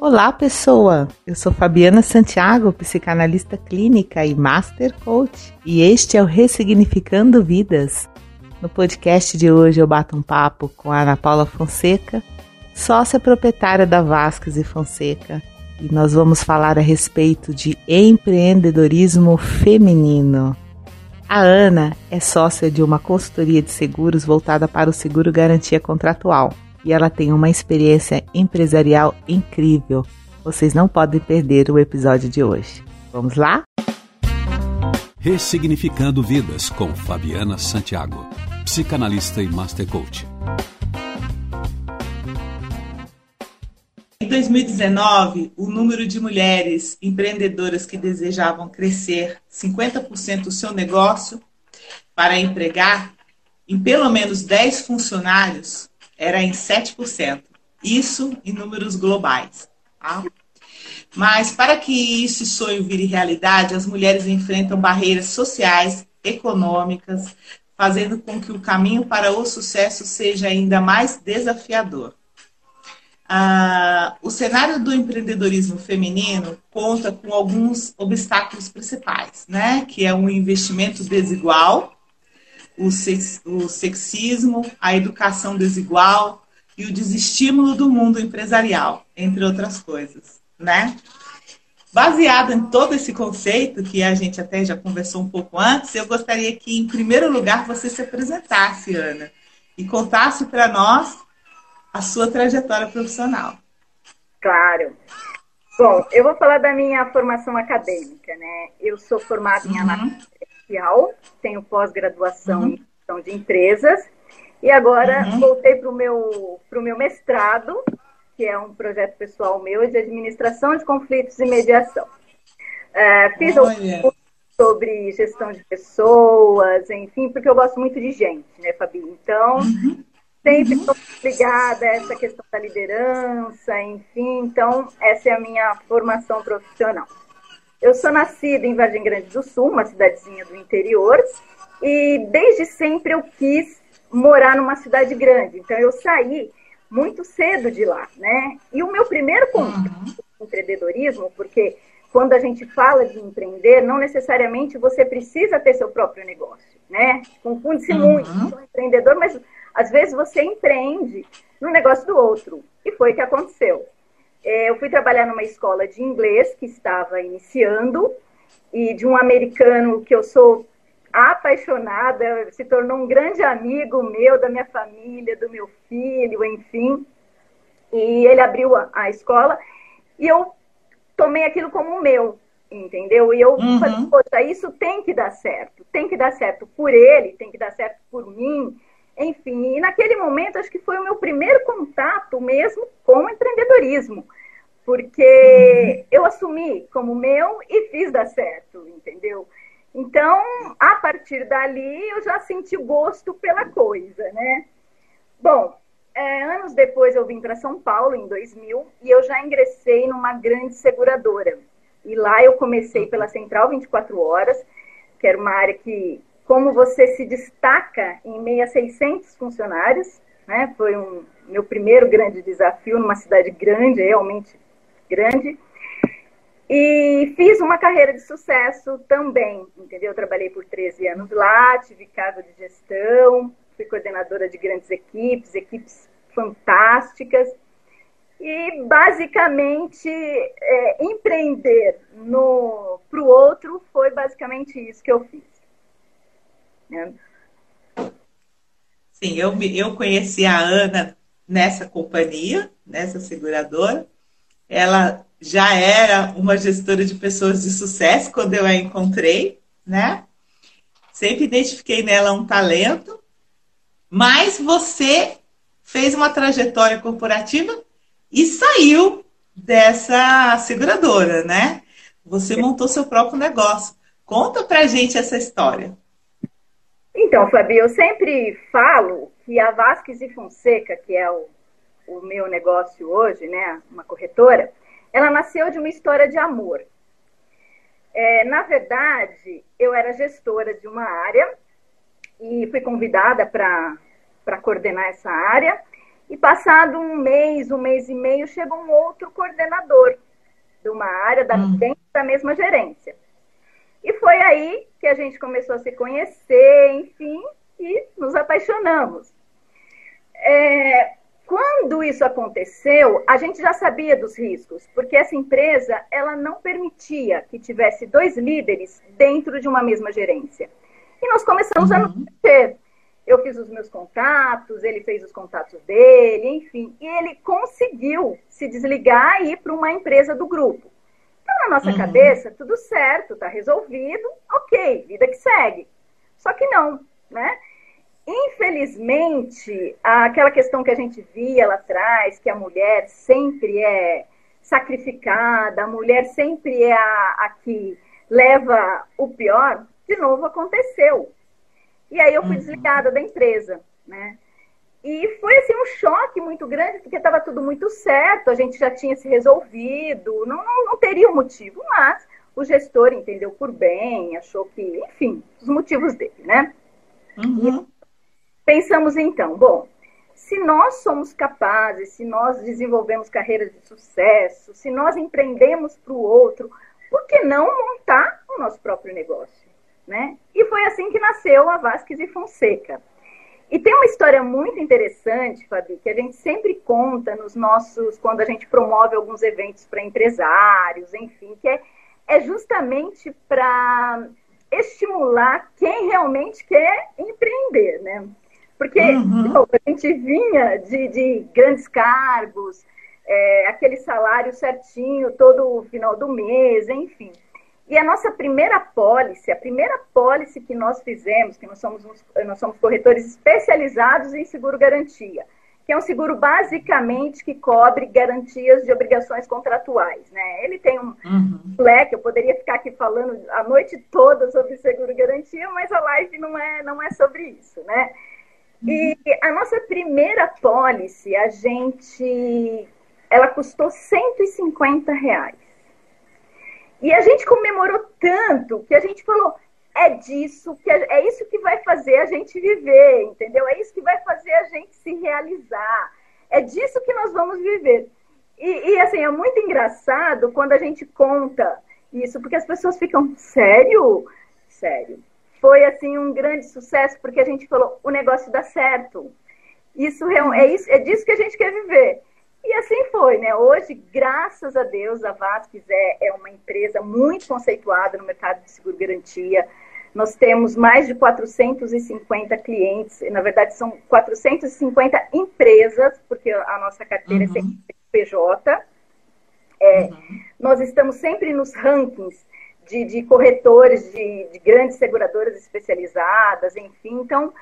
Olá, pessoa! Eu sou Fabiana Santiago, psicanalista clínica e Master Coach, e este é o Ressignificando Vidas. No podcast de hoje eu bato um papo com a Ana Paula Fonseca, sócia proprietária da Vasques e Fonseca, e nós vamos falar a respeito de empreendedorismo feminino. A Ana é sócia de uma consultoria de seguros voltada para o seguro garantia contratual e ela tem uma experiência empresarial incrível. Vocês não podem perder o episódio de hoje. Vamos lá? Ressignificando Vidas com Fabiana Santiago, psicanalista e master coach. Em 2019, o número de mulheres empreendedoras que desejavam crescer 50% do seu negócio para empregar em pelo menos 10 funcionários era em 7%. Isso em números globais. Tá? Mas para que esse sonho vire realidade, as mulheres enfrentam barreiras sociais, econômicas, fazendo com que o caminho para o sucesso seja ainda mais desafiador. Ah, o cenário do empreendedorismo feminino conta com alguns obstáculos principais, né? Que é um investimento desigual, o, sex, o sexismo, a educação desigual e o desestímulo do mundo empresarial, entre outras coisas, né? Baseado em todo esse conceito, que a gente até já conversou um pouco antes, eu gostaria que, em primeiro lugar, você se apresentasse, Ana, e contasse para nós a sua trajetória profissional. Claro. Bom, eu vou falar da minha formação acadêmica, né? Eu sou formada em uhum. Comercial, tenho pós-graduação uhum. em gestão de empresas e agora uhum. voltei para o meu, meu mestrado, que é um projeto pessoal meu de administração de conflitos e mediação. É, fiz um curso sobre gestão de pessoas, enfim, porque eu gosto muito de gente, né, Fabi? Então, uhum. sempre estou ligada a essa questão da liderança, enfim, então, essa é a minha formação profissional. Eu sou nascida em Vargem Grande do Sul, uma cidadezinha do interior, e desde sempre eu quis morar numa cidade grande. Então eu saí muito cedo de lá, né? E o meu primeiro contato uhum. com empreendedorismo, porque quando a gente fala de empreender, não necessariamente você precisa ter seu próprio negócio, né? Confunde-se uhum. muito, sou empreendedor, mas às vezes você empreende no negócio do outro. E foi o que aconteceu. É, eu fui trabalhar numa escola de inglês que estava iniciando e de um americano que eu sou apaixonada, se tornou um grande amigo meu, da minha família, do meu filho, enfim. E ele abriu a, a escola e eu tomei aquilo como meu, entendeu? E eu uhum. falei, poxa, isso tem que dar certo, tem que dar certo por ele, tem que dar certo por mim, enfim, e naquele momento acho que foi o meu primeiro contato mesmo com o empreendedorismo, porque uhum. eu assumi como meu e fiz dar certo, entendeu? Então, a partir dali, eu já senti gosto pela coisa, né? Bom, é, anos depois eu vim para São Paulo, em 2000, e eu já ingressei numa grande seguradora. E lá eu comecei pela Central 24 Horas, que era uma área que como você se destaca em meio a 600 funcionários, né? Foi um meu primeiro grande desafio numa cidade grande, realmente grande. E fiz uma carreira de sucesso também, entendeu? Trabalhei por 13 anos lá, tive cargo de gestão, fui coordenadora de grandes equipes, equipes fantásticas. E basicamente é, empreender para o outro foi basicamente isso que eu fiz. Né? Sim, eu, eu conheci a Ana nessa companhia, nessa seguradora. Ela já era uma gestora de pessoas de sucesso quando eu a encontrei, né? Sempre identifiquei nela um talento, mas você fez uma trajetória corporativa e saiu dessa seguradora, né? Você montou seu próprio negócio. Conta pra gente essa história. Então, Fabi, eu sempre falo que a Vasques e Fonseca, que é o, o meu negócio hoje, né, uma corretora, ela nasceu de uma história de amor. É, na verdade, eu era gestora de uma área e fui convidada para coordenar essa área. E passado um mês, um mês e meio, chega um outro coordenador de uma área da, hum. dentro da mesma gerência. E foi aí que a gente começou a se conhecer, enfim, e nos apaixonamos. É, quando isso aconteceu, a gente já sabia dos riscos, porque essa empresa ela não permitia que tivesse dois líderes dentro de uma mesma gerência. E nós começamos uhum. a nos conhecer. Eu fiz os meus contatos, ele fez os contatos dele, enfim. E ele conseguiu se desligar e ir para uma empresa do grupo. Na nossa uhum. cabeça, tudo certo, está resolvido, ok, vida que segue. Só que não, né? Infelizmente, aquela questão que a gente via lá atrás, que a mulher sempre é sacrificada, a mulher sempre é a, a que leva o pior, de novo aconteceu. E aí eu fui uhum. desligada da empresa, né? E foi assim um choque muito grande, porque estava tudo muito certo, a gente já tinha se resolvido, não, não, não teria um motivo, mas o gestor entendeu por bem, achou que, enfim, os motivos dele, né? Uhum. Pensamos então, bom, se nós somos capazes, se nós desenvolvemos carreiras de sucesso, se nós empreendemos para o outro, por que não montar o nosso próprio negócio? Né? E foi assim que nasceu a Vasques e Fonseca. E tem uma história muito interessante, Fabi, que a gente sempre conta nos nossos, quando a gente promove alguns eventos para empresários, enfim, que é, é justamente para estimular quem realmente quer empreender, né? Porque uhum. a gente vinha de, de grandes cargos, é, aquele salário certinho todo final do mês, enfim. E a nossa primeira pólice, a primeira pólice que nós fizemos, que nós somos, nós somos corretores especializados em seguro garantia, que é um seguro basicamente que cobre garantias de obrigações contratuais. Né? Ele tem um uhum. leque, eu poderia ficar aqui falando a noite toda sobre seguro garantia, mas a live não é, não é sobre isso. Né? E a nossa primeira pólice, a gente, ela custou 150 reais. E a gente comemorou tanto que a gente falou: é disso que é isso que vai fazer a gente viver, entendeu? É isso que vai fazer a gente se realizar. É disso que nós vamos viver. E, e assim, é muito engraçado quando a gente conta isso, porque as pessoas ficam, sério? Sério. Foi assim um grande sucesso, porque a gente falou, o negócio dá certo. Isso é, isso, é disso que a gente quer viver. E assim foi, né? Hoje, graças a Deus, a Vasques é, é uma empresa muito conceituada no mercado de seguro garantia. Nós temos mais de 450 clientes, na verdade são 450 empresas, porque a nossa carteira uhum. é sempre PJ. É, uhum. Nós estamos sempre nos rankings de, de corretores de, de grandes seguradoras especializadas, enfim. Então,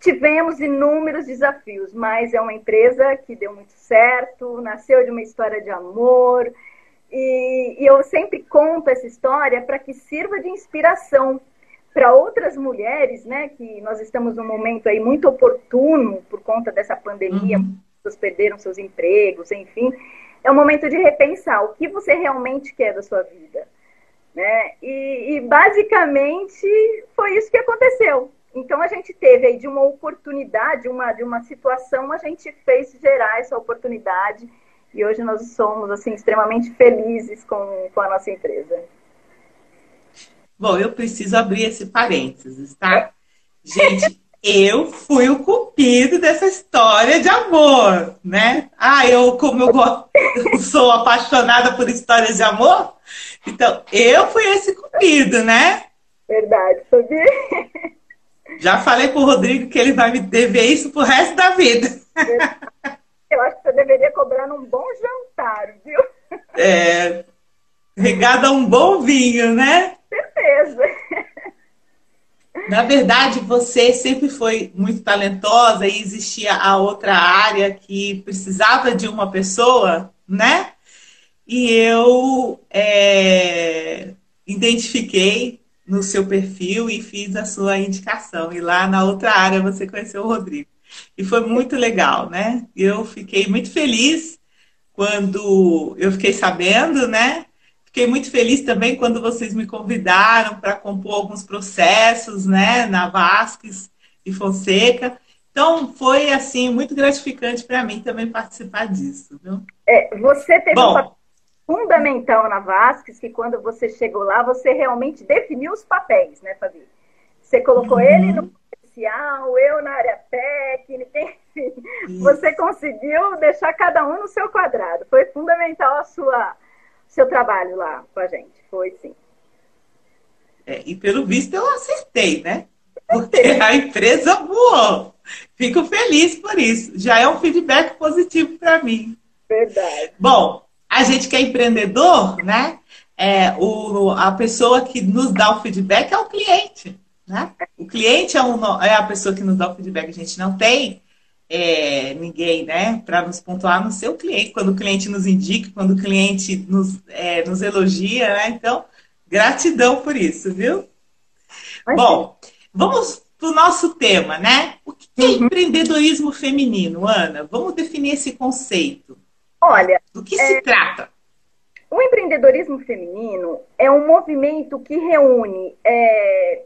Tivemos inúmeros desafios, mas é uma empresa que deu muito certo, nasceu de uma história de amor. E, e eu sempre conto essa história para que sirva de inspiração para outras mulheres, né? Que nós estamos num momento aí muito oportuno por conta dessa pandemia, uhum. pessoas perderam seus empregos, enfim. É um momento de repensar o que você realmente quer da sua vida. Né? E, e basicamente foi isso que aconteceu. Então a gente teve aí de uma oportunidade, uma, de uma situação, a gente fez gerar essa oportunidade e hoje nós somos assim extremamente felizes com, com a nossa empresa. Bom, eu preciso abrir esse parênteses, tá? Gente, eu fui o cupido dessa história de amor, né? Ah, eu, como eu, eu sou apaixonada por histórias de amor, então eu fui esse cupido, né? Verdade, sabia? Já falei pro Rodrigo que ele vai me dever isso pro resto da vida. Eu acho que você deveria cobrar num bom jantar, viu? É. Regado a um bom vinho, né? Certeza. Na verdade, você sempre foi muito talentosa e existia a outra área que precisava de uma pessoa, né? E eu é, identifiquei no seu perfil e fiz a sua indicação. E lá na outra área você conheceu o Rodrigo. E foi muito legal, né? Eu fiquei muito feliz quando eu fiquei sabendo, né? Fiquei muito feliz também quando vocês me convidaram para compor alguns processos, né, na Vasques e Fonseca. Então, foi, assim, muito gratificante para mim também participar disso. Viu? É, você teve Bom, um papel fundamental na Vasques, que quando você chegou lá, você realmente definiu os papéis, né, Fabi? Você colocou uhum. ele no comercial, eu na área técnica, enfim. Isso. Você conseguiu deixar cada um no seu quadrado. Foi fundamental a sua seu trabalho lá com a gente. Foi sim. É, e pelo visto eu acertei, né? Porque a empresa voou. Fico feliz por isso. Já é um feedback positivo para mim. Verdade. Bom, a gente que é empreendedor, né? É, o, a pessoa que nos dá o feedback é o cliente. Né? O cliente é, um, é a pessoa que nos dá o feedback. A gente não tem é, ninguém né, para nos pontuar no seu cliente. Quando o cliente nos indica, quando o cliente nos, é, nos elogia. Né? Então, gratidão por isso, viu? Bom, vamos para o nosso tema, né? O que é uhum. empreendedorismo feminino, Ana? Vamos definir esse conceito. Olha, do que é... se trata? O empreendedorismo feminino é um movimento que reúne é,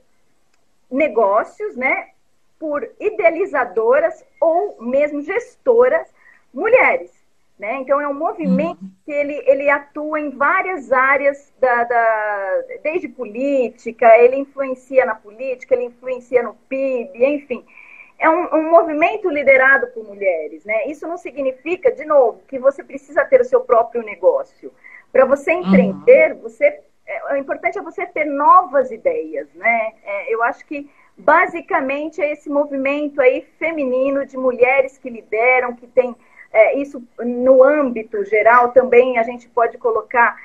negócios, né, por idealizadoras ou mesmo gestoras mulheres. Né? Então, é um movimento uhum. que ele, ele atua em várias áreas, da, da, desde política, ele influencia na política, ele influencia no PIB, enfim. É um, um, movimento liderado por mulheres. Né? Isso não significa, de novo, que você precisa ter o seu próprio negócio. Para você uhum. empreender, uhum. você é, o importante é você ter novas ideias, né? É, eu acho que basicamente é esse movimento aí feminino de mulheres que lideram, que tem é, isso no âmbito geral também a gente pode colocar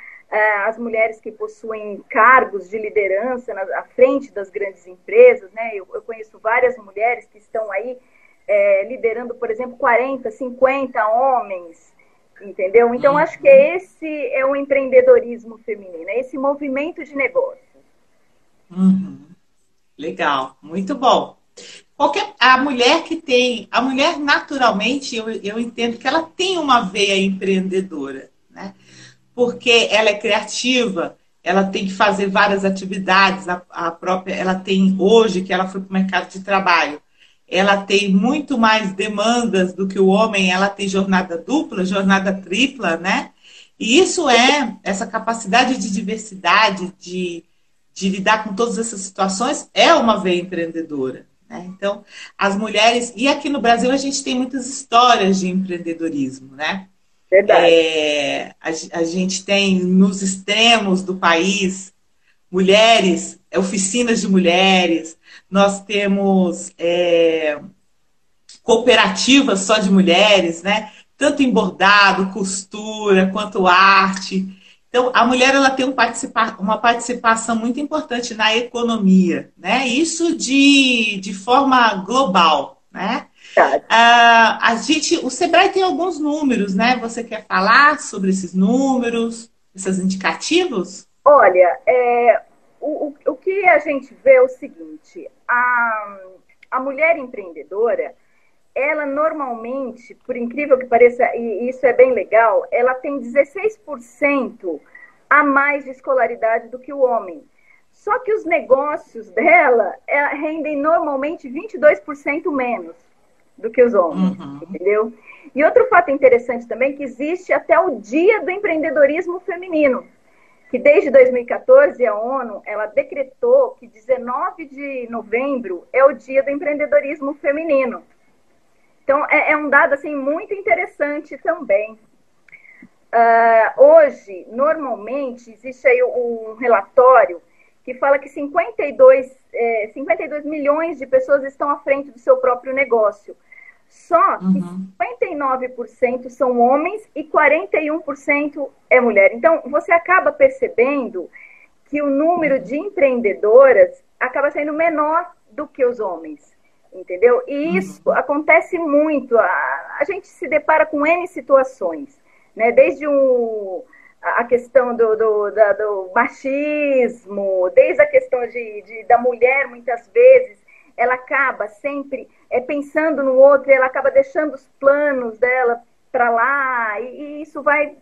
as mulheres que possuem cargos de liderança na, à frente das grandes empresas, né? Eu, eu conheço várias mulheres que estão aí é, liderando, por exemplo, 40, 50 homens entendeu? Então, acho que esse é o empreendedorismo feminino, é esse movimento de negócio. Uhum. Legal, muito bom. Qualquer, a mulher que tem, a mulher naturalmente, eu, eu entendo que ela tem uma veia empreendedora, né? Porque ela é criativa, ela tem que fazer várias atividades, a, a própria, ela tem hoje que ela foi para o mercado de trabalho, ela tem muito mais demandas do que o homem, ela tem jornada dupla, jornada tripla, né? E isso é, essa capacidade de diversidade, de, de lidar com todas essas situações, é uma veia empreendedora. Né? Então, as mulheres, e aqui no Brasil a gente tem muitas histórias de empreendedorismo, né? Verdade. É, a, a gente tem nos extremos do país mulheres, oficinas de mulheres, nós temos é, cooperativas só de mulheres, né? Tanto em bordado, costura, quanto arte. Então, a mulher ela tem um participa uma participação muito importante na economia, né? Isso de, de forma global, né? Ah, a gente, o Sebrae tem alguns números, né? Você quer falar sobre esses números, esses indicativos? Olha, é, o, o, o que a gente vê é o seguinte: a, a mulher empreendedora, ela normalmente, por incrível que pareça, e isso é bem legal, ela tem 16% a mais de escolaridade do que o homem. Só que os negócios dela é, rendem normalmente 22% menos do que os homens, uhum. entendeu? E outro fato interessante também é que existe até o dia do empreendedorismo feminino que desde 2014 a ONU ela decretou que 19 de novembro é o dia do empreendedorismo feminino. Então é, é um dado assim muito interessante também. Uh, hoje, normalmente, existe aí um relatório que fala que 52, é, 52 milhões de pessoas estão à frente do seu próprio negócio. Só que uhum. 59% são homens e 41% é mulher. Então, você acaba percebendo que o número de empreendedoras acaba sendo menor do que os homens, entendeu? E uhum. isso uhum. acontece muito. A, a, gente se depara com N situações, né? Desde um, a questão do, do, da, do machismo, desde a questão de, de, da mulher, muitas vezes, ela acaba sempre é, pensando no outro, ela acaba deixando os planos dela para lá, e, e, isso vai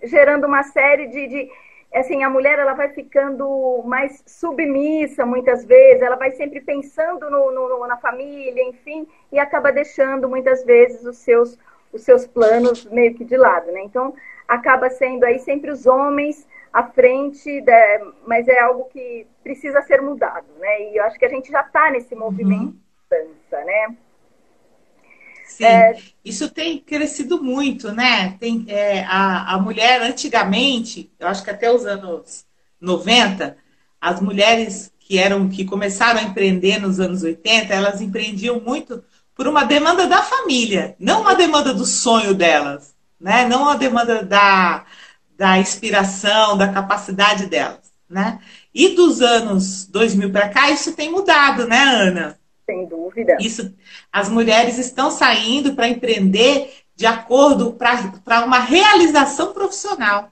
gerando uma série de, de, assim, a mulher ela vai ficando mais submissa muitas vezes, ela vai sempre pensando no, no, na família, enfim, e acaba deixando muitas vezes os seus, os seus planos meio que de lado, né? Então, acaba sendo aí sempre os homens à frente, de, mas é algo que precisa ser mudado, né? E eu acho que a gente já está nesse movimento uhum. dança, né? Sim, é... isso tem crescido muito, né? Tem, é, a, a mulher, antigamente, eu acho que até os anos 90, as mulheres que eram que começaram a empreender nos anos 80, elas empreendiam muito por uma demanda da família, não uma demanda do sonho delas, né? Não uma demanda da, da inspiração, da capacidade delas, né? E dos anos 2000 para cá, isso tem mudado, né, Ana? Sem dúvida. Isso, as mulheres estão saindo para empreender de acordo para uma realização profissional.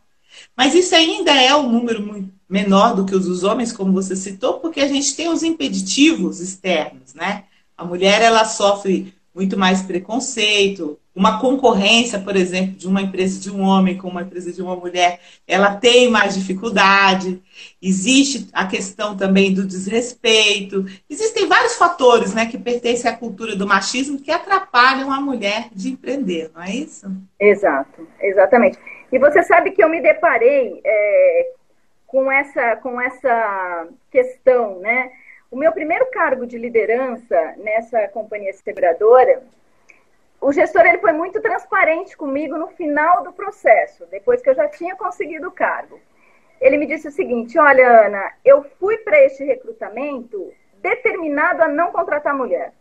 Mas isso ainda é um número muito menor do que os dos homens, como você citou, porque a gente tem os impeditivos externos, né? A mulher ela sofre muito mais preconceito, uma concorrência, por exemplo, de uma empresa de um homem com uma empresa de uma mulher, ela tem mais dificuldade. Existe a questão também do desrespeito. Existem vários fatores né, que pertencem à cultura do machismo que atrapalham a mulher de empreender, não é isso? Exato, exatamente. E você sabe que eu me deparei é, com, essa, com essa questão, né? O meu primeiro cargo de liderança nessa companhia seguradora, o gestor ele foi muito transparente comigo no final do processo, depois que eu já tinha conseguido o cargo. Ele me disse o seguinte: Olha, Ana, eu fui para este recrutamento determinado a não contratar mulher.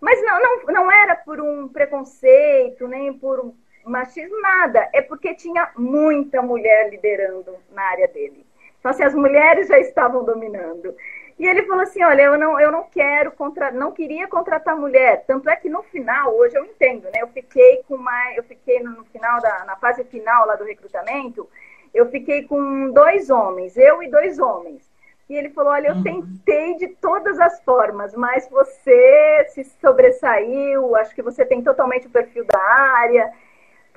Mas não, não, não era por um preconceito, nem por um machismo, nada. É porque tinha muita mulher liderando na área dele. Então, assim, as mulheres já estavam dominando. E ele falou assim: olha, eu não, eu não quero contra, não queria contratar mulher. Tanto é que no final, hoje eu entendo, né? Eu fiquei com mais, eu fiquei no, no final da, na fase final lá do recrutamento, eu fiquei com dois homens, eu e dois homens. E ele falou: olha, eu uhum. tentei de todas as formas, mas você se sobressaiu, acho que você tem totalmente o perfil da área.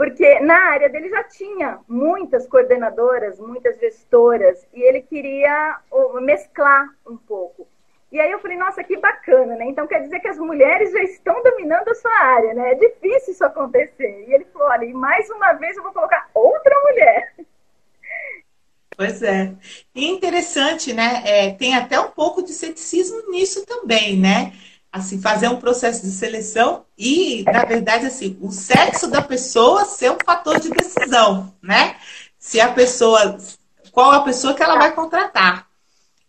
Porque na área dele já tinha muitas coordenadoras, muitas gestoras, e ele queria mesclar um pouco. E aí eu falei, nossa, que bacana, né? Então quer dizer que as mulheres já estão dominando a sua área, né? É difícil isso acontecer. E ele falou, olha, e mais uma vez eu vou colocar outra mulher. Pois é. E interessante, né? É, tem até um pouco de ceticismo nisso também, né? Assim, fazer um processo de seleção e, na verdade, assim, o sexo da pessoa ser um fator de decisão, né? Se a pessoa, qual a pessoa que ela vai contratar.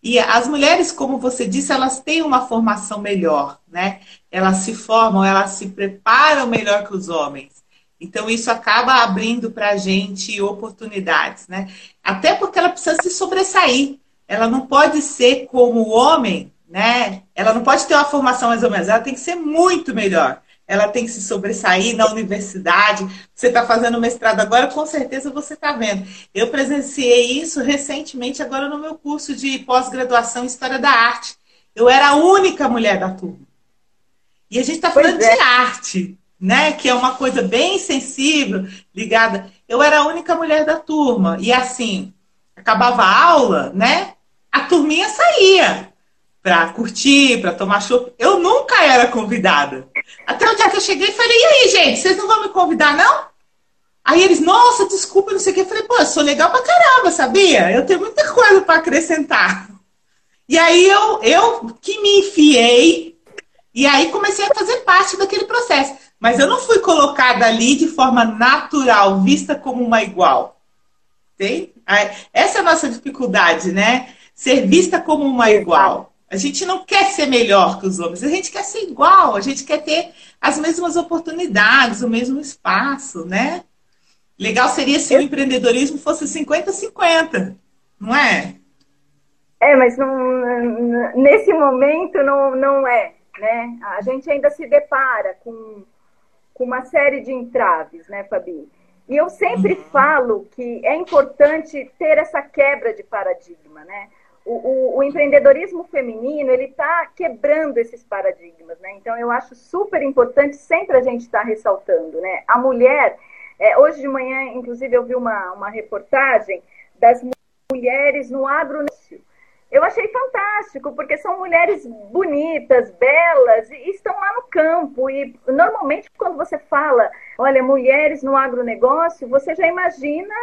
E as mulheres, como você disse, elas têm uma formação melhor, né? Elas se formam, elas se preparam melhor que os homens. Então, isso acaba abrindo para a gente oportunidades, né? Até porque ela precisa se sobressair. Ela não pode ser como o homem, né? Ela não pode ter uma formação mais ou menos, ela tem que ser muito melhor. Ela tem que se sobressair na universidade. Você está fazendo mestrado agora, com certeza você está vendo. Eu presenciei isso recentemente, agora no meu curso de pós-graduação em História da Arte. Eu era a única mulher da turma. E a gente está falando é. de arte, né? Que é uma coisa bem sensível, ligada. Eu era a única mulher da turma. E assim, acabava a aula, né? A turminha saía para curtir, para tomar chopp. Eu nunca era convidada. Até o dia que eu cheguei e falei, e aí, gente, vocês não vão me convidar, não? Aí eles, nossa, desculpa, não sei o que. Eu falei, pô, eu sou legal pra caramba, sabia? Eu tenho muita coisa para acrescentar. E aí eu, eu que me enfiei, e aí comecei a fazer parte daquele processo. Mas eu não fui colocada ali de forma natural, vista como uma igual. Tem? Essa é a nossa dificuldade, né? Ser vista como uma igual. A gente não quer ser melhor que os homens, a gente quer ser igual, a gente quer ter as mesmas oportunidades, o mesmo espaço, né? Legal seria se o empreendedorismo fosse 50-50, não é? É, mas não, nesse momento não, não é, né? A gente ainda se depara com, com uma série de entraves, né, Fabi? E eu sempre uhum. falo que é importante ter essa quebra de paradigma, né? O, o, o empreendedorismo feminino ele está quebrando esses paradigmas, né? Então eu acho super importante sempre a gente estar tá ressaltando, né? A mulher, é, hoje de manhã, inclusive, eu vi uma, uma reportagem das mulheres no agronegócio. Eu achei fantástico, porque são mulheres bonitas, belas, e estão lá no campo. E normalmente, quando você fala, olha, mulheres no agronegócio, você já imagina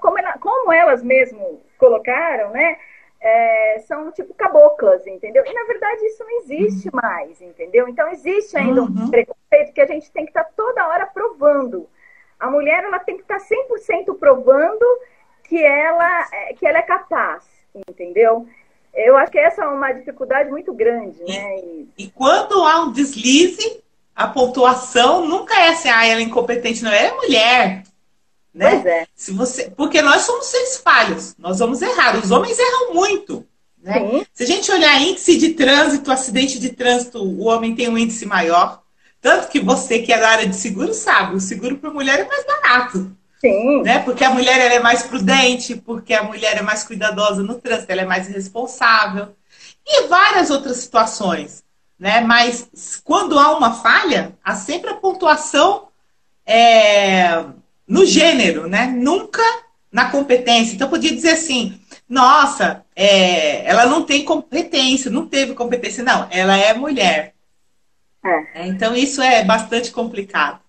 como, ela, como elas mesmo colocaram, né? É, são tipo caboclas, entendeu? E na verdade isso não existe uhum. mais, entendeu? Então existe ainda uhum. um preconceito que a gente tem que estar tá toda hora provando. A mulher ela tem que estar tá 100% provando que ela, é, que ela é capaz, entendeu? Eu acho que essa é uma dificuldade muito grande, né? E, e quando há um deslize, a pontuação nunca é assim, ah, ela é incompetente, não, ela é mulher. Né? Pois é. Se você, porque nós somos seres falhos, nós vamos errar. Os homens erram muito. Né? Se a gente olhar índice de trânsito, acidente de trânsito, o homem tem um índice maior. Tanto que você que é da área de seguro sabe, o seguro para mulher é mais barato. Sim. Né? Porque a mulher ela é mais prudente, porque a mulher é mais cuidadosa no trânsito, ela é mais responsável. E várias outras situações. Né? Mas quando há uma falha, há sempre a pontuação é, no gênero, né? Nunca na competência. Então, podia dizer assim: nossa, é, ela não tem competência, não teve competência. Não, ela é mulher. É. é então, isso é bastante complicado.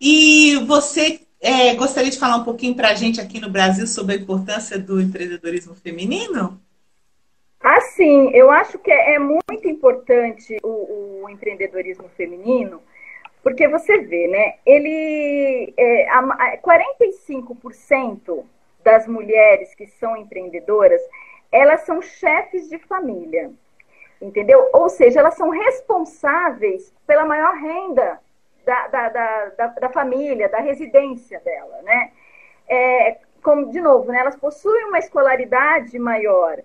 E você é, gostaria de falar um pouquinho para a gente aqui no Brasil sobre a importância do empreendedorismo feminino? Ah, sim. Eu acho que é, é muito importante o, o empreendedorismo feminino, porque você vê, né? Ele. É, a, 45% das mulheres que são empreendedoras, elas são chefes de família. Entendeu? Ou seja, elas são responsáveis pela maior renda da, da, da, da, família, da residência dela, né? É, como, de novo, né, elas possuem uma escolaridade maior.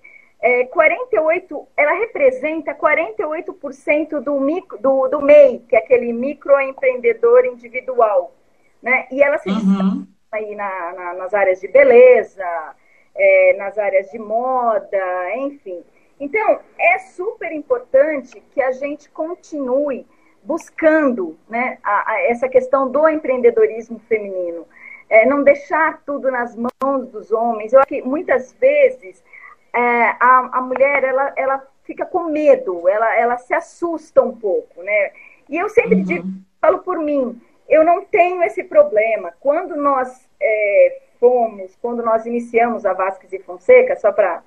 É, 48, ela representa 48% do, micro, do, do MEI, que é aquele microempreendedor individual. Né? E ela se uhum. aí na, na, nas áreas de beleza, é, nas áreas de moda, enfim. Então, é super importante que a gente continue buscando né, a, a essa questão do empreendedorismo feminino. É, não deixar tudo nas mãos dos homens. Eu acho que muitas vezes é, a, a mulher ela, ela fica com medo, ela, ela se assusta um pouco, né? E eu sempre uhum. digo, falo por mim, eu não tenho esse problema. Quando nós é, fomos, quando nós iniciamos a Vasques e Fonseca, só para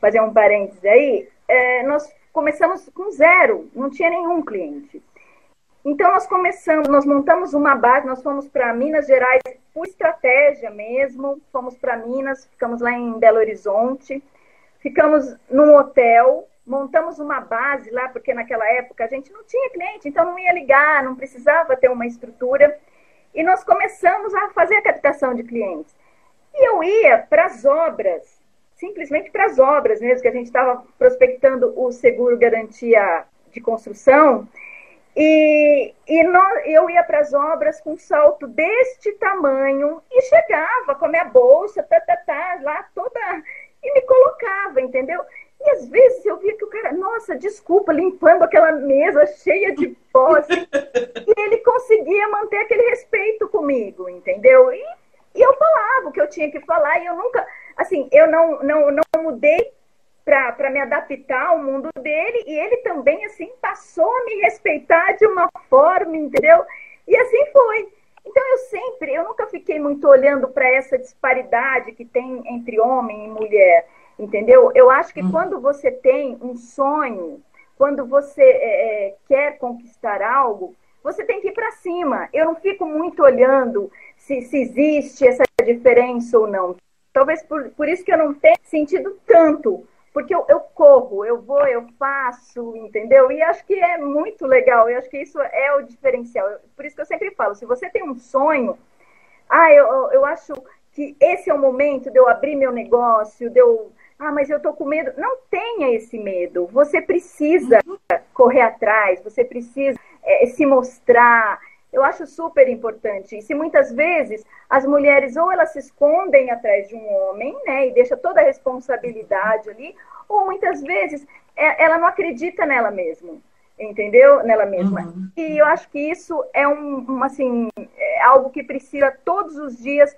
fazer um parênteses aí, é, nós começamos com zero, não tinha nenhum cliente. Então, nós começamos, nós montamos uma base, nós fomos para Minas Gerais por estratégia mesmo, fomos para Minas, ficamos lá em Belo Horizonte, ficamos num hotel, montamos uma base lá, porque naquela época a gente não tinha cliente, então não ia ligar, não precisava ter uma estrutura, e nós começamos a fazer a captação de clientes. E eu ia para as obras, simplesmente para as obras mesmo, que a gente estava prospectando o seguro garantia de construção, e, e eu ia para as obras com um salto deste tamanho e chegava com a minha bolsa, tá, tá, tá, lá toda. E me colocava, entendeu? E às vezes eu via que o cara, nossa, desculpa, limpando aquela mesa cheia de pó. Assim, e ele conseguia manter aquele respeito comigo, entendeu? E, e eu falava o que eu tinha que falar, e eu nunca, assim, eu não, não, não mudei para me adaptar ao mundo dele e ele também assim passou a me respeitar de uma forma, entendeu? E assim foi. Então eu sempre, eu nunca fiquei muito olhando para essa disparidade que tem entre homem e mulher, entendeu? Eu acho que hum. quando você tem um sonho, quando você é, é quer conquistar algo, você tem que ir para cima. Eu não fico muito olhando se, se existe essa diferença ou não. Talvez por, por isso que eu não tenho sentido tanto porque eu, eu, corro, eu vou, eu faço, entendeu? E acho que é muito legal, eu acho que isso é o diferencial. Por isso que eu sempre falo, se você tem um sonho, ah, eu, eu acho que esse é o momento de eu abrir meu negócio, de eu. Ah, mas eu tô com medo. Não tenha esse medo. Você precisa correr atrás, você precisa é, se mostrar. Eu acho super importante. E se muitas vezes as mulheres ou elas se escondem atrás de um homem, né, e deixa toda a responsabilidade ali, ou muitas vezes é, ela não acredita nela mesma, entendeu? Nela mesma. Uhum. E eu acho que isso é um, um, assim, é algo que precisa todos os dias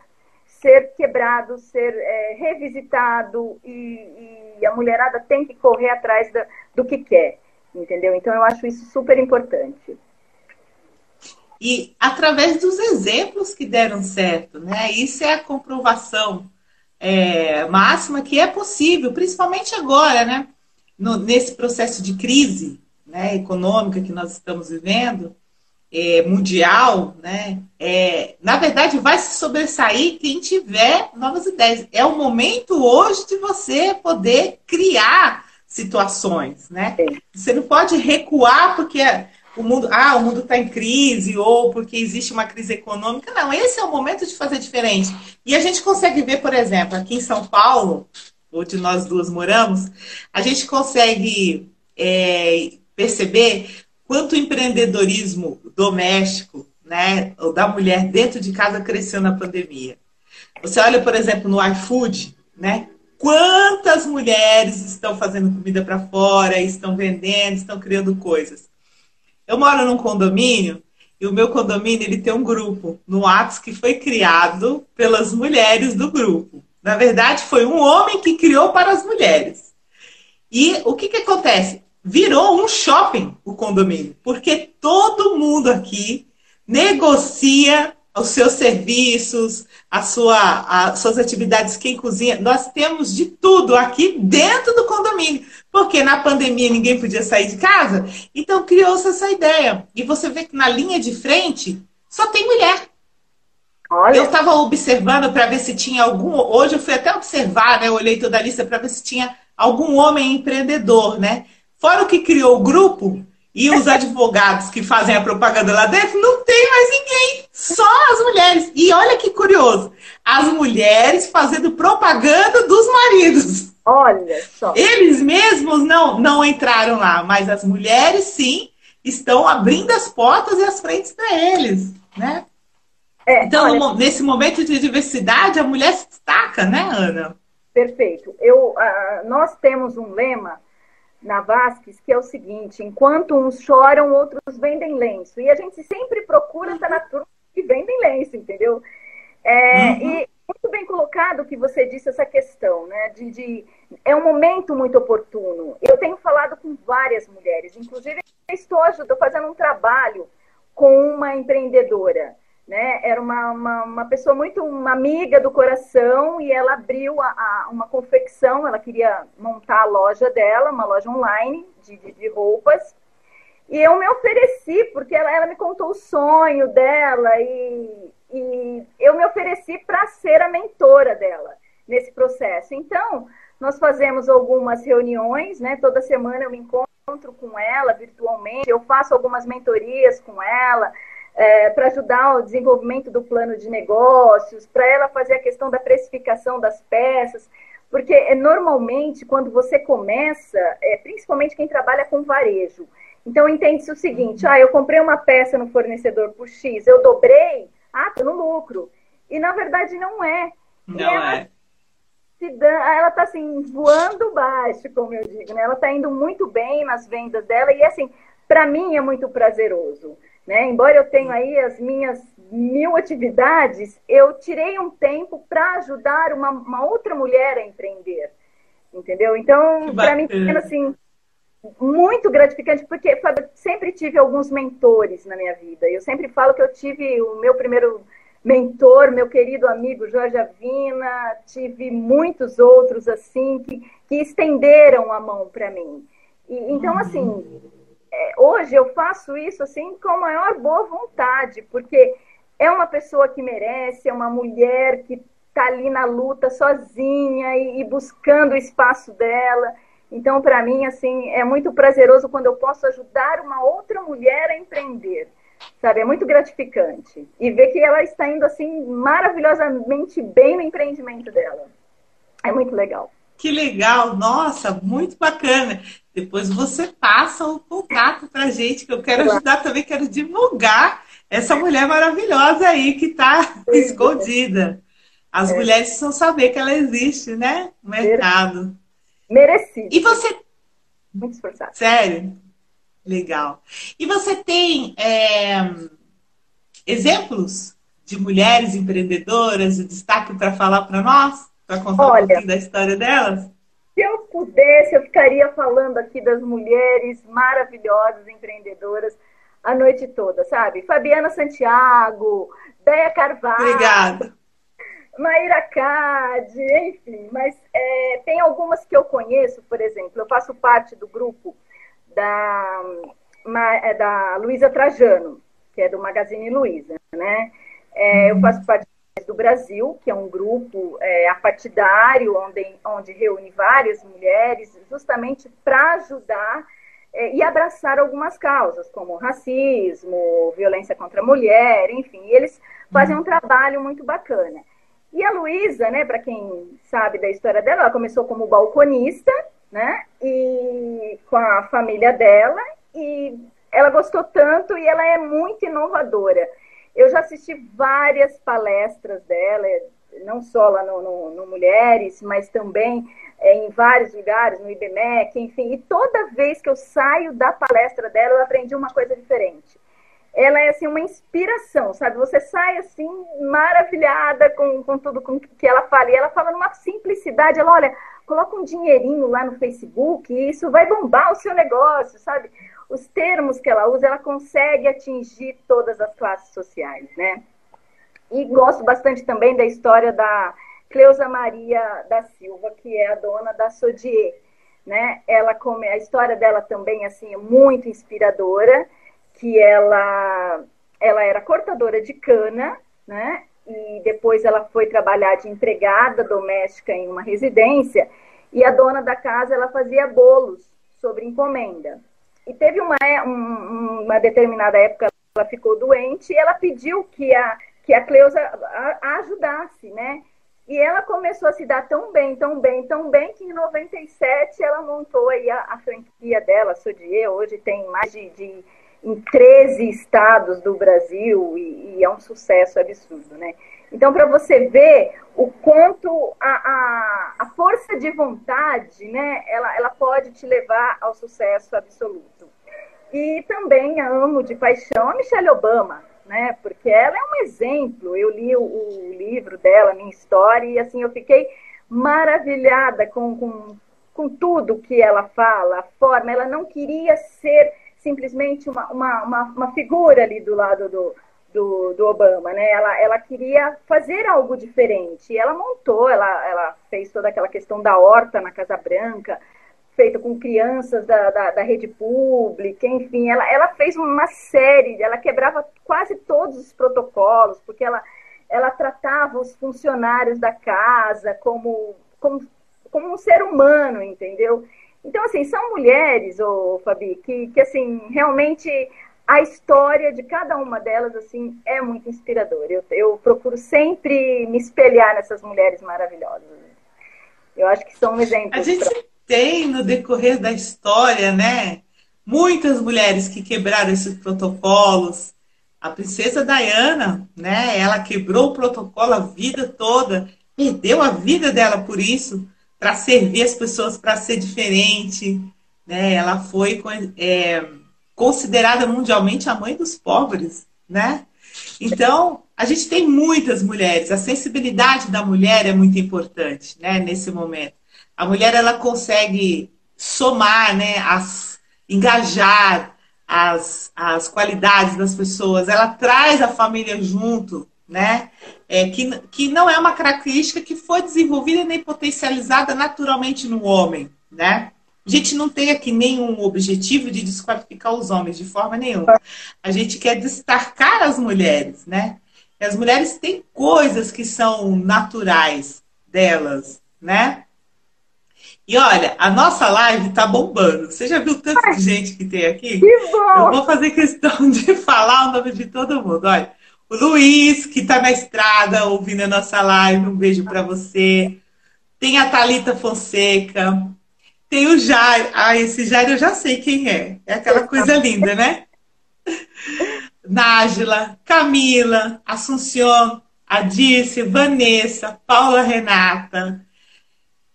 ser quebrado, ser é, revisitado e, e, a mulherada tem que correr atrás da, do que quer, entendeu? Então eu acho isso super importante. E através dos exemplos que deram certo, né? Isso é a comprovação é, máxima que é possível, principalmente agora, né? No, nesse processo de crise né, econômica que nós estamos vivendo, é, mundial, né? É, na verdade, vai se sobressair quem tiver novas ideias. É o momento hoje de você poder criar situações, né? Você não pode recuar porque o mundo, ah, o mundo está em crise ou porque existe uma crise econômica. Não, esse é o momento de fazer diferente. E a gente consegue ver, por exemplo, aqui em São Paulo, onde nós duas moramos, a gente consegue é, perceber quanto o empreendedorismo doméstico, né, ou da mulher dentro de casa cresceu na pandemia. Você olha, por exemplo, no iFood, né? Quantas mulheres estão fazendo comida para fora, estão vendendo, estão criando coisas. Eu moro num condomínio e o meu condomínio ele tem um grupo no WhatsApp que foi criado pelas mulheres do grupo. Na verdade, foi um homem que criou para as mulheres. E o que, que acontece? virou um shopping o condomínio, porque todo mundo aqui negocia os seus serviços, a sua, as suas atividades, quem cozinha. Nós temos de tudo aqui dentro do condomínio, porque na pandemia ninguém podia sair de casa, então criou-se essa ideia. E você vê que na linha de frente só tem mulher. Olha. Eu estava observando para ver se tinha algum. Hoje eu fui até observar, né? Eu olhei toda a lista para ver se tinha algum homem empreendedor, né? Fora o que criou o grupo e os advogados que fazem a propaganda lá dentro, não tem mais ninguém. Só as mulheres. E olha que curioso. As mulheres fazendo propaganda dos maridos. Olha só. Eles mesmos não, não entraram lá, mas as mulheres sim estão abrindo as portas e as frentes para eles, né? É, então, olha... nesse momento de diversidade, a mulher se destaca, né, Ana? Perfeito. Eu, uh, nós temos um lema na Vasques, que é o seguinte: enquanto uns choram, outros vendem lenço. E a gente sempre procura estar na turma que vendem lenço, entendeu? É, uhum. E muito bem colocado que você disse essa questão, né? De, de, é um momento muito oportuno. Eu tenho falado com várias mulheres, inclusive estou ajudando, fazendo um trabalho com uma empreendedora né? Era uma, uma, uma, pessoa muito, uma amiga do coração, e ela abriu a, a, uma confecção, ela queria montar a loja dela, uma loja online de, de, de roupas. E eu me ofereci, porque ela, ela me contou o sonho dela, e, e eu me ofereci para ser a mentora dela nesse processo. Então, nós fazemos algumas reuniões, né? Toda semana eu me encontro com ela virtualmente, eu faço algumas mentorias com ela, é, para ajudar o desenvolvimento do plano de negócios, para ela fazer a questão da precificação das peças, porque é, normalmente quando você começa, é, principalmente quem trabalha com varejo, então entende-se o seguinte: ah, eu comprei uma peça no fornecedor por X, eu dobrei, ah, tô no lucro. E na verdade não é. Não ela, é. ela está assim, voando baixo, como eu digo, né? Ela está indo muito bem nas vendas dela, e assim, para mim é muito prazeroso. Né? Embora eu tenha aí as minhas mil atividades, eu tirei um tempo para ajudar uma, uma, outra mulher a empreender. Entendeu? Então, para mim, assim, muito gratificante, porque Fábio, sempre tive alguns mentores na minha vida. Eu sempre falo que eu tive o meu primeiro mentor, meu querido amigo Jorge Avina, tive muitos outros assim que, que estenderam a mão para mim. E, então, assim, é, hoje eu faço isso assim com a maior boa vontade, porque é uma pessoa que merece, é uma mulher que está ali na luta sozinha e, e buscando o espaço dela. Então, para mim, assim, é muito prazeroso quando eu posso ajudar uma outra mulher a empreender. Sabe, é muito gratificante. E ver que ela está indo assim maravilhosamente bem no empreendimento dela. É muito legal. Que legal, nossa, muito bacana. Depois você passa o contato para gente, que eu quero ajudar também, quero divulgar essa mulher maravilhosa aí que está escondida. As é. mulheres precisam saber que ela existe, né? No mercado. Merecido. E você. Muito esforçado. Sério? Legal. E você tem é, exemplos de mulheres empreendedoras, o destaque para falar para nós? Para contar Olha, um pouquinho da história delas? Se eu pudesse, eu ficaria falando aqui das mulheres maravilhosas empreendedoras a noite toda, sabe? Fabiana Santiago, Deia Carvalho. Obrigada. Maíra Cade, enfim, mas é, tem algumas que eu conheço, por exemplo, eu faço parte do grupo da, é, da Luísa Trajano, que é do Magazine Luiza, né? É, eu uhum. faço parte do Brasil, que é um grupo é, apartidário, onde, onde reúne várias mulheres, justamente para ajudar é, e abraçar algumas causas, como racismo, violência contra a mulher, enfim. E eles fazem um trabalho muito bacana. E a Luísa, né, para quem sabe da história dela, ela começou como balconista, né, e com a família dela, e ela gostou tanto e ela é muito inovadora. Eu já assisti várias palestras dela, não só lá no, no, no Mulheres, mas também é, em vários lugares, no IBMEC, enfim, e toda vez que eu saio da palestra dela, eu aprendi uma coisa diferente ela é assim uma inspiração, sabe? Você sai assim maravilhada com, com tudo com que ela fala. E ela fala numa simplicidade, ela olha, coloca um dinheirinho lá no Facebook e isso vai bombar o seu negócio, sabe? Os termos que ela usa, ela consegue atingir todas as classes sociais, né? E gosto bastante também da história da Cleusa Maria da Silva, que é a dona da Sodier, né? Ela come, a história dela também assim é muito inspiradora que ela, ela era cortadora de cana, né? E depois ela foi trabalhar de empregada doméstica em uma residência e a dona da casa ela fazia bolos sobre encomenda. E teve uma, uma determinada época ela ficou doente e ela pediu que a, que a Cleusa a, a ajudasse, né? E ela começou a se dar tão bem, tão bem, tão bem, que em 97 ela montou aí a, a franquia dela, Sodier, hoje tem mais de, de em 13 estados do Brasil e, e é um sucesso absurdo, né? Então, para você ver o quanto a, a, a, força de vontade, né, ela, ela pode te levar ao sucesso absoluto. E também amo de paixão a Michelle Obama, né, porque ela é um exemplo. Eu li o, o livro dela, Minha História, e assim, eu fiquei maravilhada com, com, com tudo que ela fala, a forma. Ela não queria ser simplesmente uma, uma, uma, uma figura ali do lado do, do, do, Obama, né? Ela, ela queria fazer algo diferente. Ela montou, ela, ela fez toda aquela questão da horta na Casa Branca, feita com crianças da, da, da, rede pública, enfim, ela, ela fez uma série, ela quebrava quase todos os protocolos, porque ela, ela tratava os funcionários da casa como, como, como um ser humano, entendeu? Então, assim, são mulheres, ô, Fabi, que, que assim, realmente a história de cada uma delas, assim, é muito inspiradora. Eu, eu procuro sempre me espelhar nessas mulheres maravilhosas. Eu acho que são exemplos. A gente pra... tem, no decorrer da história, né, muitas mulheres que quebraram esses protocolos. A princesa Diana, né, ela quebrou o protocolo a vida toda, perdeu a vida dela por isso para servir as pessoas, para ser diferente. Né? Ela foi é, considerada mundialmente a mãe dos pobres. Né? Então, a gente tem muitas mulheres. A sensibilidade da mulher é muito importante né, nesse momento. A mulher ela consegue somar, né, as, engajar as, as qualidades das pessoas, ela traz a família junto, né? É, que, que não é uma característica que foi desenvolvida nem potencializada naturalmente no homem, né? A gente não tem aqui nenhum objetivo de desqualificar os homens de forma nenhuma. A gente quer destacar as mulheres, né? E as mulheres têm coisas que são naturais delas, né? E olha, a nossa live tá bombando. Você já viu tanto de gente que tem aqui? Que bom! Eu vou fazer questão de falar o nome de todo mundo. Olha, o Luiz, que está na estrada ouvindo a nossa live, um beijo para você. Tem a Talita Fonseca. Tem o Jair. Ah, esse Jair eu já sei quem é. É aquela coisa linda, né? Nájila, Camila, Assunção, Adice, Vanessa, Paula Renata,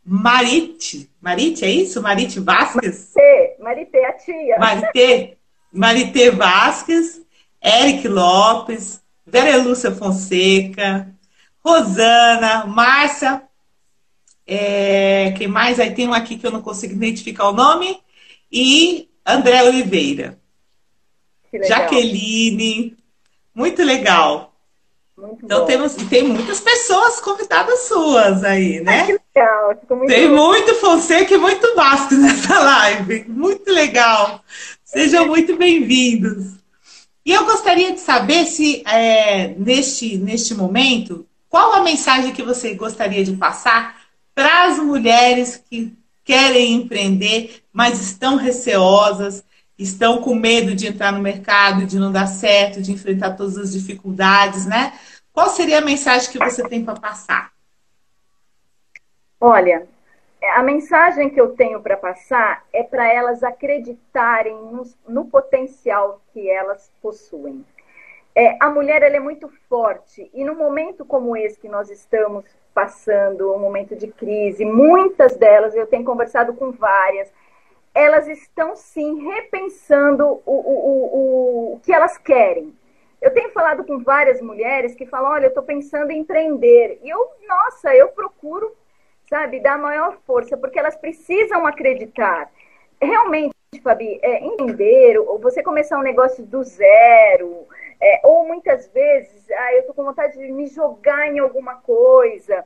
Marite. Marite, é isso? Marite Vasques? Marite, Marite, a tia. Marite, Marite Vasques, Eric Lopes, Vera Lúcia Fonseca, Rosana, Márcia, é, quem mais? Aí tem um aqui que eu não consigo identificar o nome, e André Oliveira. Jaqueline, muito legal. Muito então temos, tem muitas pessoas convidadas suas aí, né? que legal, muito Tem bom. muito Fonseca e muito Bastos nessa live. Muito legal. Sejam muito bem-vindos. E eu gostaria de saber se, é, neste, neste momento, qual a mensagem que você gostaria de passar as mulheres que querem empreender, mas estão receosas, estão com medo de entrar no mercado, de não dar certo, de enfrentar todas as dificuldades, né? Qual seria a mensagem que você tem para passar? Olha, a mensagem que eu tenho para passar é para elas acreditarem no, no, potencial que elas possuem. É, a mulher ela é muito forte e no momento como esse que nós estamos passando, um momento de crise, muitas delas, eu tenho conversado com várias, elas estão sim repensando o, o, o, o que elas querem. Eu tenho falado com várias mulheres que falam: olha, eu estou pensando em empreender. E eu, nossa, eu procuro, sabe, dar maior força, porque elas precisam acreditar. Realmente, Fabi, é, empreender, ou você começar um negócio do zero, é, ou muitas vezes, ah, eu estou com vontade de me jogar em alguma coisa.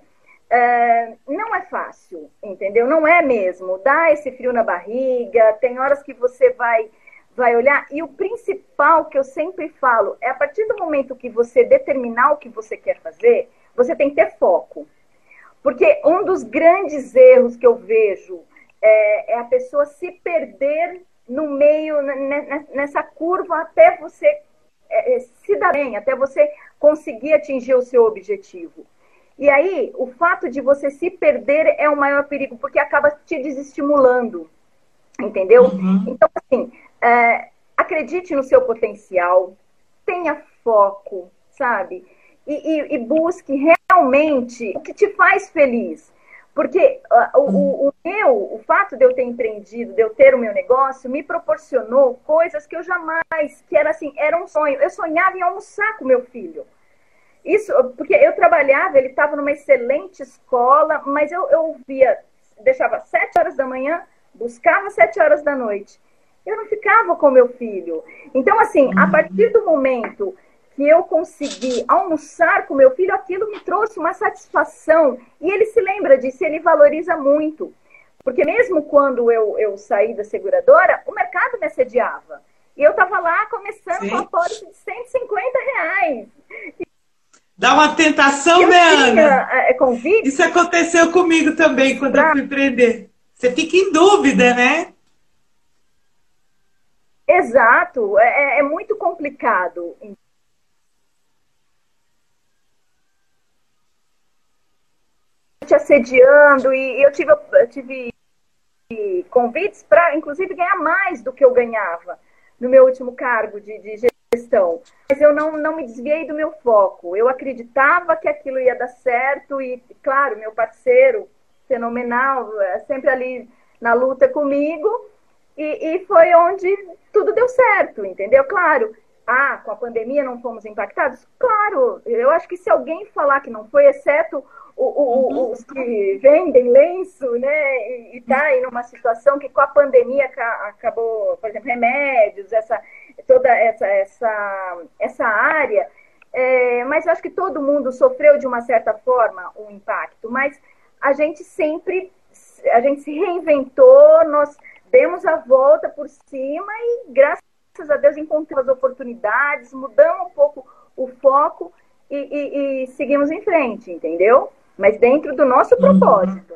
É, não é fácil, entendeu? Não é mesmo. Dá esse frio na barriga, tem horas que você vai, vai olhar. E o principal que eu sempre falo é a partir do momento que você determinar o que você quer fazer, você tem que ter foco. Porque um dos grandes erros que eu vejo é, é a pessoa se perder no meio, nessa curva, até você é, é, se dar bem, até você conseguir atingir o seu objetivo. E aí, o fato de você se perder é o maior perigo, porque acaba te desestimulando. Entendeu? Uhum. Então, assim, é, acredite no seu potencial, tenha foco, sabe? E, e, e, busque realmente o que te faz feliz. Porque uh, o, o, meu, o fato de eu ter empreendido, de eu ter o meu negócio, me proporcionou coisas que eu jamais, que era assim, era um sonho. Eu sonhava em almoçar com meu filho. Isso, porque eu trabalhava, ele estava numa excelente escola, mas eu, eu via, deixava sete horas da manhã, buscava sete horas da noite. Eu não ficava com meu filho. Então, assim, a uhum. partir do momento que eu consegui almoçar com meu filho, aquilo me trouxe uma satisfação. E ele se lembra disso, ele valoriza muito. Porque mesmo quando eu, eu saí da seguradora, o mercado me assediava. E eu estava lá começando Sim. com a pólice de 150 reais. Dá uma tentação, eu né, Ana? É, convite. Isso aconteceu comigo também quando pra... eu fui empreender. Você fica em dúvida, né? Exato, é, é, é muito complicado. Te assediando e eu tive, eu tive convites para, inclusive, ganhar mais do que eu ganhava no meu último cargo de, de gestão. Mas eu não, não me desviei do meu foco. Eu acreditava que aquilo ia dar certo e, claro, meu parceiro fenomenal, é sempre ali na luta comigo. E, e foi onde tudo deu certo, entendeu? Claro, ah, com a pandemia não fomos impactados? Claro, eu acho que se alguém falar que não foi, exceto o, o, uhum. os que vendem lenço, né, e está aí numa situação que com a pandemia acabou, por exemplo, remédios, essa, toda essa, essa, essa área, é, mas eu acho que todo mundo sofreu de uma certa forma um impacto, mas a gente sempre, a gente se reinventou, nós demos a volta por cima e graças a Deus, encontramos oportunidades, mudamos um pouco o foco e, e, e seguimos em frente, entendeu? Mas dentro do nosso uhum. propósito.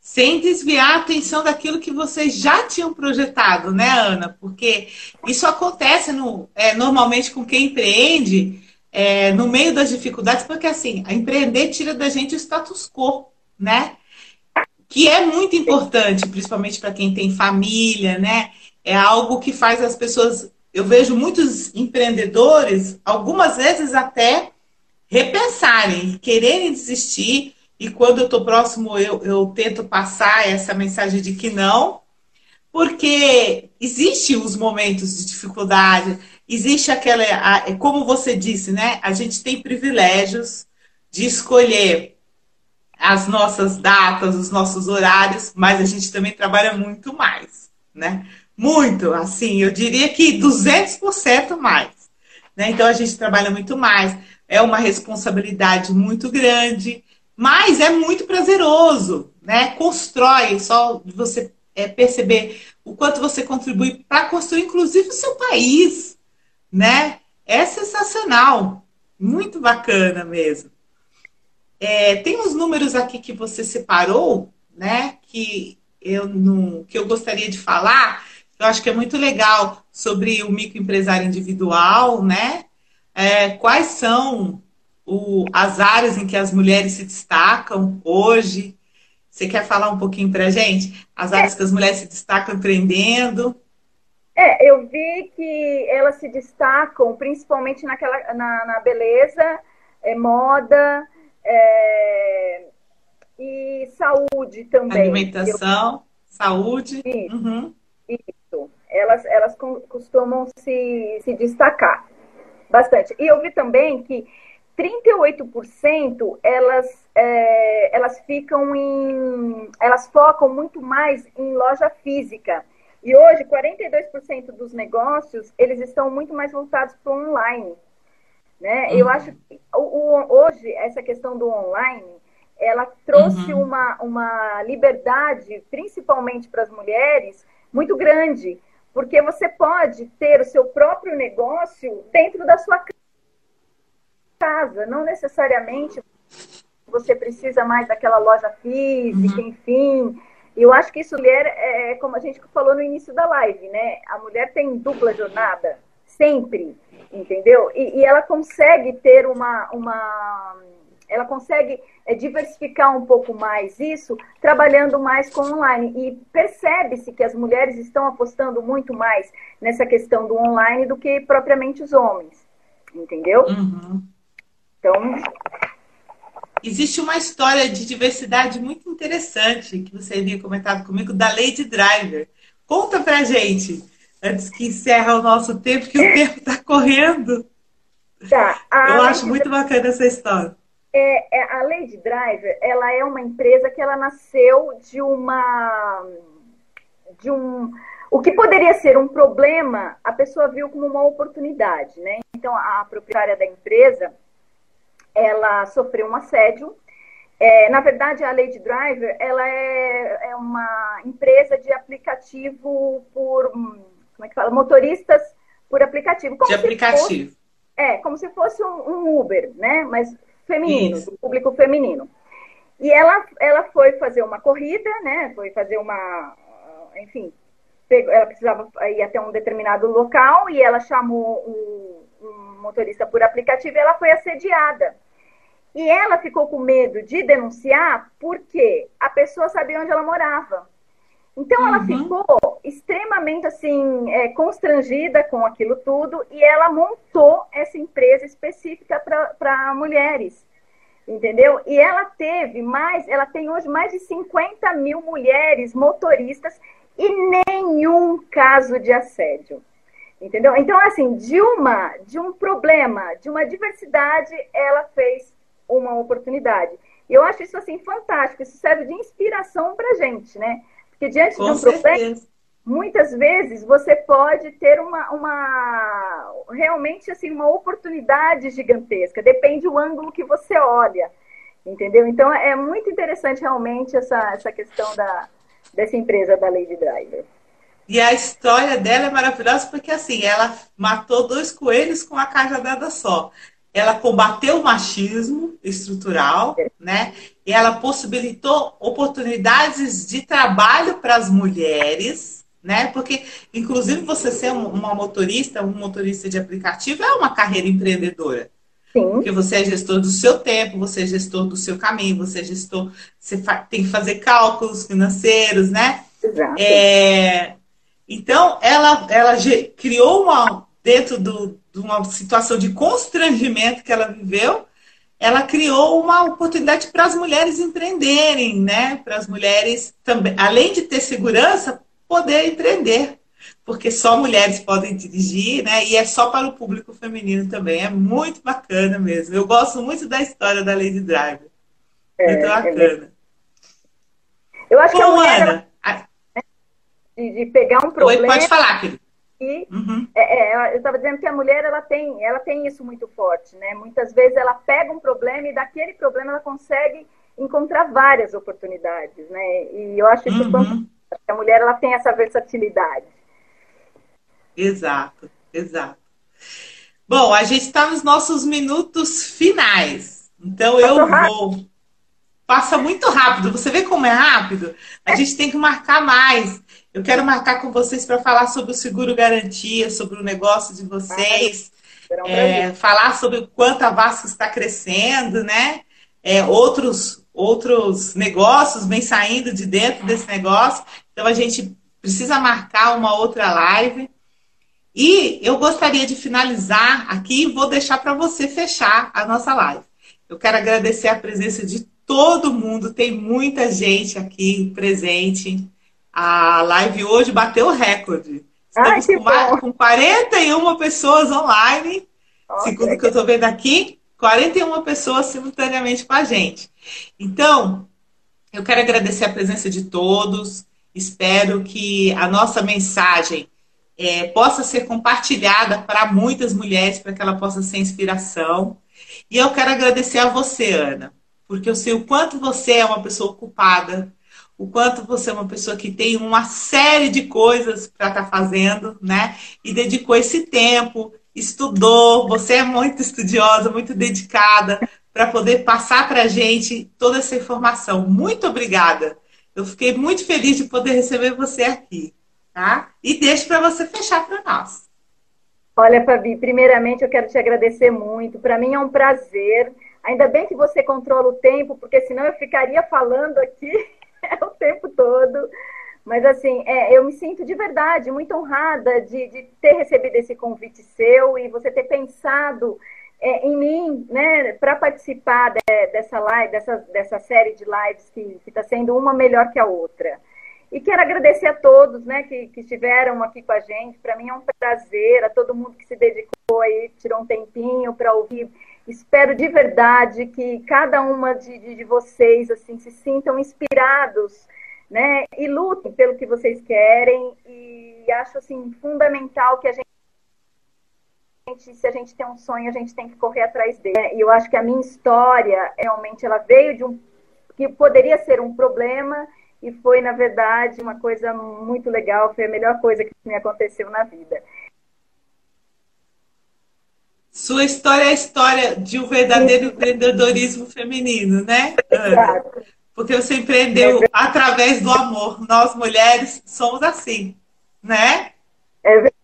Sem desviar a atenção daquilo que vocês já tinham projetado, né, Ana? Porque isso acontece no, é, normalmente com quem empreende é, no meio das dificuldades, porque assim, a empreender tira da gente o status quo, né? Que é muito importante, principalmente para quem tem família, né? é algo que faz as pessoas. Eu vejo muitos empreendedores, algumas vezes até repensarem, quererem desistir, e quando eu estou próximo, eu, eu tento passar essa mensagem de que não, porque existem os momentos de dificuldade, existe aquela, é como você disse, né? A gente tem privilégios de escolher as nossas datas, os nossos horários, mas a gente também trabalha muito mais, né? Muito, assim, eu diria que 200% mais. Né? Então a gente trabalha muito mais, é uma responsabilidade muito grande, mas é muito prazeroso, né? Constrói, só você é, perceber o quanto você contribui para construir, inclusive, o seu país, né? É sensacional, muito bacana mesmo. É, tem uns números aqui que você separou, né? Que eu não, que eu gostaria de falar. Eu acho que é muito legal sobre o microempresário individual, né? É, quais são o, as áreas em que as mulheres se destacam hoje? Você quer falar um pouquinho para a gente? As áreas que as mulheres se destacam empreendendo? É, eu vi que elas se destacam principalmente naquela, na, na beleza, é, moda é, e saúde também. Alimentação, eu... saúde. Isso, uhum. isso. Elas, elas costumam se, se destacar bastante. E eu vi também que 38% elas, é, elas ficam em. Elas focam muito mais em loja física. E hoje, 42% dos negócios, eles estão muito mais voltados para o online. Né? Uhum. Eu acho que o, o, hoje, essa questão do online, ela trouxe uhum. uma, uma liberdade, principalmente para as mulheres, muito grande. Porque você pode ter o seu próprio negócio dentro da sua casa, não necessariamente você precisa mais daquela loja física, uhum. enfim. Eu acho que isso mulher é como a gente falou no início da live, né? A mulher tem dupla jornada sempre, entendeu? E, e ela consegue ter uma, uma ela consegue é, diversificar um pouco mais isso, trabalhando mais com online. E percebe-se que as mulheres estão apostando muito mais nessa questão do online do que propriamente os homens, entendeu? Uhum. Então. Existe uma história de diversidade muito interessante que você havia comentado comigo da Lady Driver. Conta pra gente, antes que encerra o nosso tempo, que o tempo está correndo. Tá, Eu acho muito bacana essa história. É, é, a Lady Driver, ela é uma empresa que ela nasceu de uma de um o que poderia ser um problema, a pessoa viu como uma oportunidade, né? Então a proprietária da empresa, ela sofreu um assédio. É, na verdade, a Lady Driver, ela é, é uma empresa de aplicativo por como é que fala, motoristas por aplicativo. Como de aplicativo. Fosse, é, como se fosse um, um Uber, né? Mas feminino, Isso. do público feminino. E ela, ela foi fazer uma corrida, né? Foi fazer uma. Enfim, ela precisava ir até um determinado local e ela chamou um, um motorista por aplicativo e ela foi assediada. E ela ficou com medo de denunciar porque a pessoa sabia onde ela morava. Então ela uhum. ficou extremamente assim é, constrangida com aquilo tudo e ela montou essa empresa específica para mulheres, entendeu? E ela teve mais, ela tem hoje mais de 50 mil mulheres motoristas e nenhum caso de assédio, entendeu? Então assim de uma de um problema, de uma diversidade, ela fez uma oportunidade. E eu acho isso assim fantástico, isso serve de inspiração para gente, né? Porque diante Com de um certeza. problema, muitas vezes você pode ter uma, uma realmente assim uma oportunidade gigantesca. Depende do ângulo que você olha, entendeu? Então é muito interessante realmente essa, essa questão da, dessa empresa da Lady Driver. E a história dela é maravilhosa porque assim ela matou dois coelhos com a cajadada só ela combateu o machismo estrutural, né? E ela possibilitou oportunidades de trabalho para as mulheres, né? Porque, inclusive, você ser uma motorista, um motorista de aplicativo é uma carreira empreendedora. Sim. Porque você é gestor do seu tempo, você é gestor do seu caminho, você é gestor, você tem que fazer cálculos financeiros, né? Exato. É, então, ela, ela criou uma, dentro do, de uma situação de constrangimento que ela viveu, ela criou uma oportunidade para as mulheres empreenderem, né? Para as mulheres também, além de ter segurança, poder empreender. porque só mulheres podem dirigir, né? E é só para o público feminino também. É muito bacana mesmo. Eu gosto muito da história da Lady Driver. É, muito é bacana. É eu acho que a mulher, Ana, de, de, pegar um problema. Oi, pode falar, querido. E uhum. é, é, eu estava dizendo que a mulher ela tem, ela tem isso muito forte, né? Muitas vezes ela pega um problema e daquele problema ela consegue encontrar várias oportunidades, né? E eu acho isso uhum. a mulher ela tem essa versatilidade. Exato, exato. Bom, a gente está nos nossos minutos finais, então Passou eu rápido. vou. Passa muito rápido. Você vê como é rápido? A gente tem que marcar mais. Eu quero marcar com vocês para falar sobre o seguro garantia, sobre o negócio de vocês, ah, é, falar sobre o quanto a Vasco está crescendo, né? É, outros, outros negócios vêm saindo de dentro desse negócio. Então a gente precisa marcar uma outra live. E eu gostaria de finalizar aqui e vou deixar para você fechar a nossa live. Eu quero agradecer a presença de todo mundo, tem muita gente aqui presente. A live hoje bateu o recorde. Estamos Ai, com, mais, com 41 pessoas online, okay. segundo o que eu estou vendo aqui, 41 pessoas simultaneamente com a gente. Então, eu quero agradecer a presença de todos. Espero que a nossa mensagem é, possa ser compartilhada para muitas mulheres, para que ela possa ser inspiração. E eu quero agradecer a você, Ana, porque eu sei o quanto você é uma pessoa ocupada, o quanto você é uma pessoa que tem uma série de coisas para estar tá fazendo, né? E dedicou esse tempo, estudou, você é muito estudiosa, muito dedicada para poder passar para a gente toda essa informação. Muito obrigada. Eu fiquei muito feliz de poder receber você aqui, tá? E deixo para você fechar para nós. Olha, Fabi, primeiramente eu quero te agradecer muito. Para mim é um prazer. Ainda bem que você controla o tempo, porque senão eu ficaria falando aqui o tempo todo. Mas, assim, é, eu me sinto de verdade muito honrada de, de, ter recebido esse convite seu e você ter pensado é, em mim, né, para participar de, dessa live, dessa, dessa série de lives que está sendo uma melhor que a outra. E quero agradecer a todos né, que, que estiveram aqui com a gente. Para mim é um prazer, a todo mundo que se dedicou aí, tirou um tempinho para ouvir Espero de verdade que cada uma de, de, de vocês assim se sintam inspirados, né? E lutem pelo que vocês querem. E acho assim fundamental que a gente se a gente tem um sonho, a gente tem que correr atrás dele. E eu acho que a minha história, realmente, ela veio de um que poderia ser um problema e foi, na verdade, uma coisa muito legal, foi a melhor coisa que me aconteceu na vida. Sua história é a história de um verdadeiro empreendedorismo feminino, né? Exato. Porque você empreendeu através do amor. Nós, mulheres, somos assim, né? É verdade.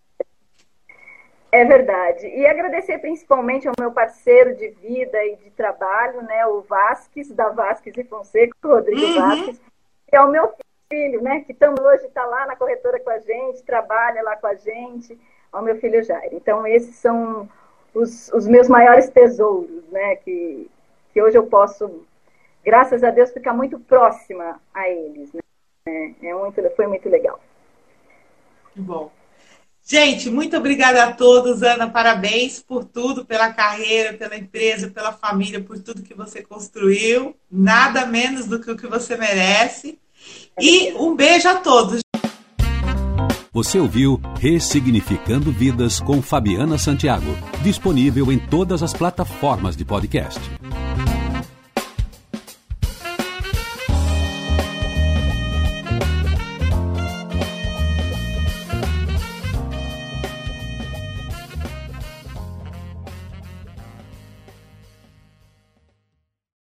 É verdade. E agradecer principalmente ao meu parceiro de vida e de trabalho, né? O Vasques, da Vasques e Fonseca, o Rodrigo uhum. Vasques, que é o meu filho, né? Que também hoje está lá na corretora com a gente, trabalha lá com a gente, ao meu filho Jair. Então, esses são os, os meus maiores tesouros, né? Que, que hoje eu posso, graças a Deus, ficar muito próxima a eles. Né? É muito, foi muito legal. Bom. Gente, muito obrigada a todos, Ana. Parabéns por tudo, pela carreira, pela empresa, pela família, por tudo que você construiu. Nada menos do que o que você merece. E um beijo a todos. Você ouviu Ressignificando Vidas com Fabiana Santiago, disponível em todas as plataformas de podcast.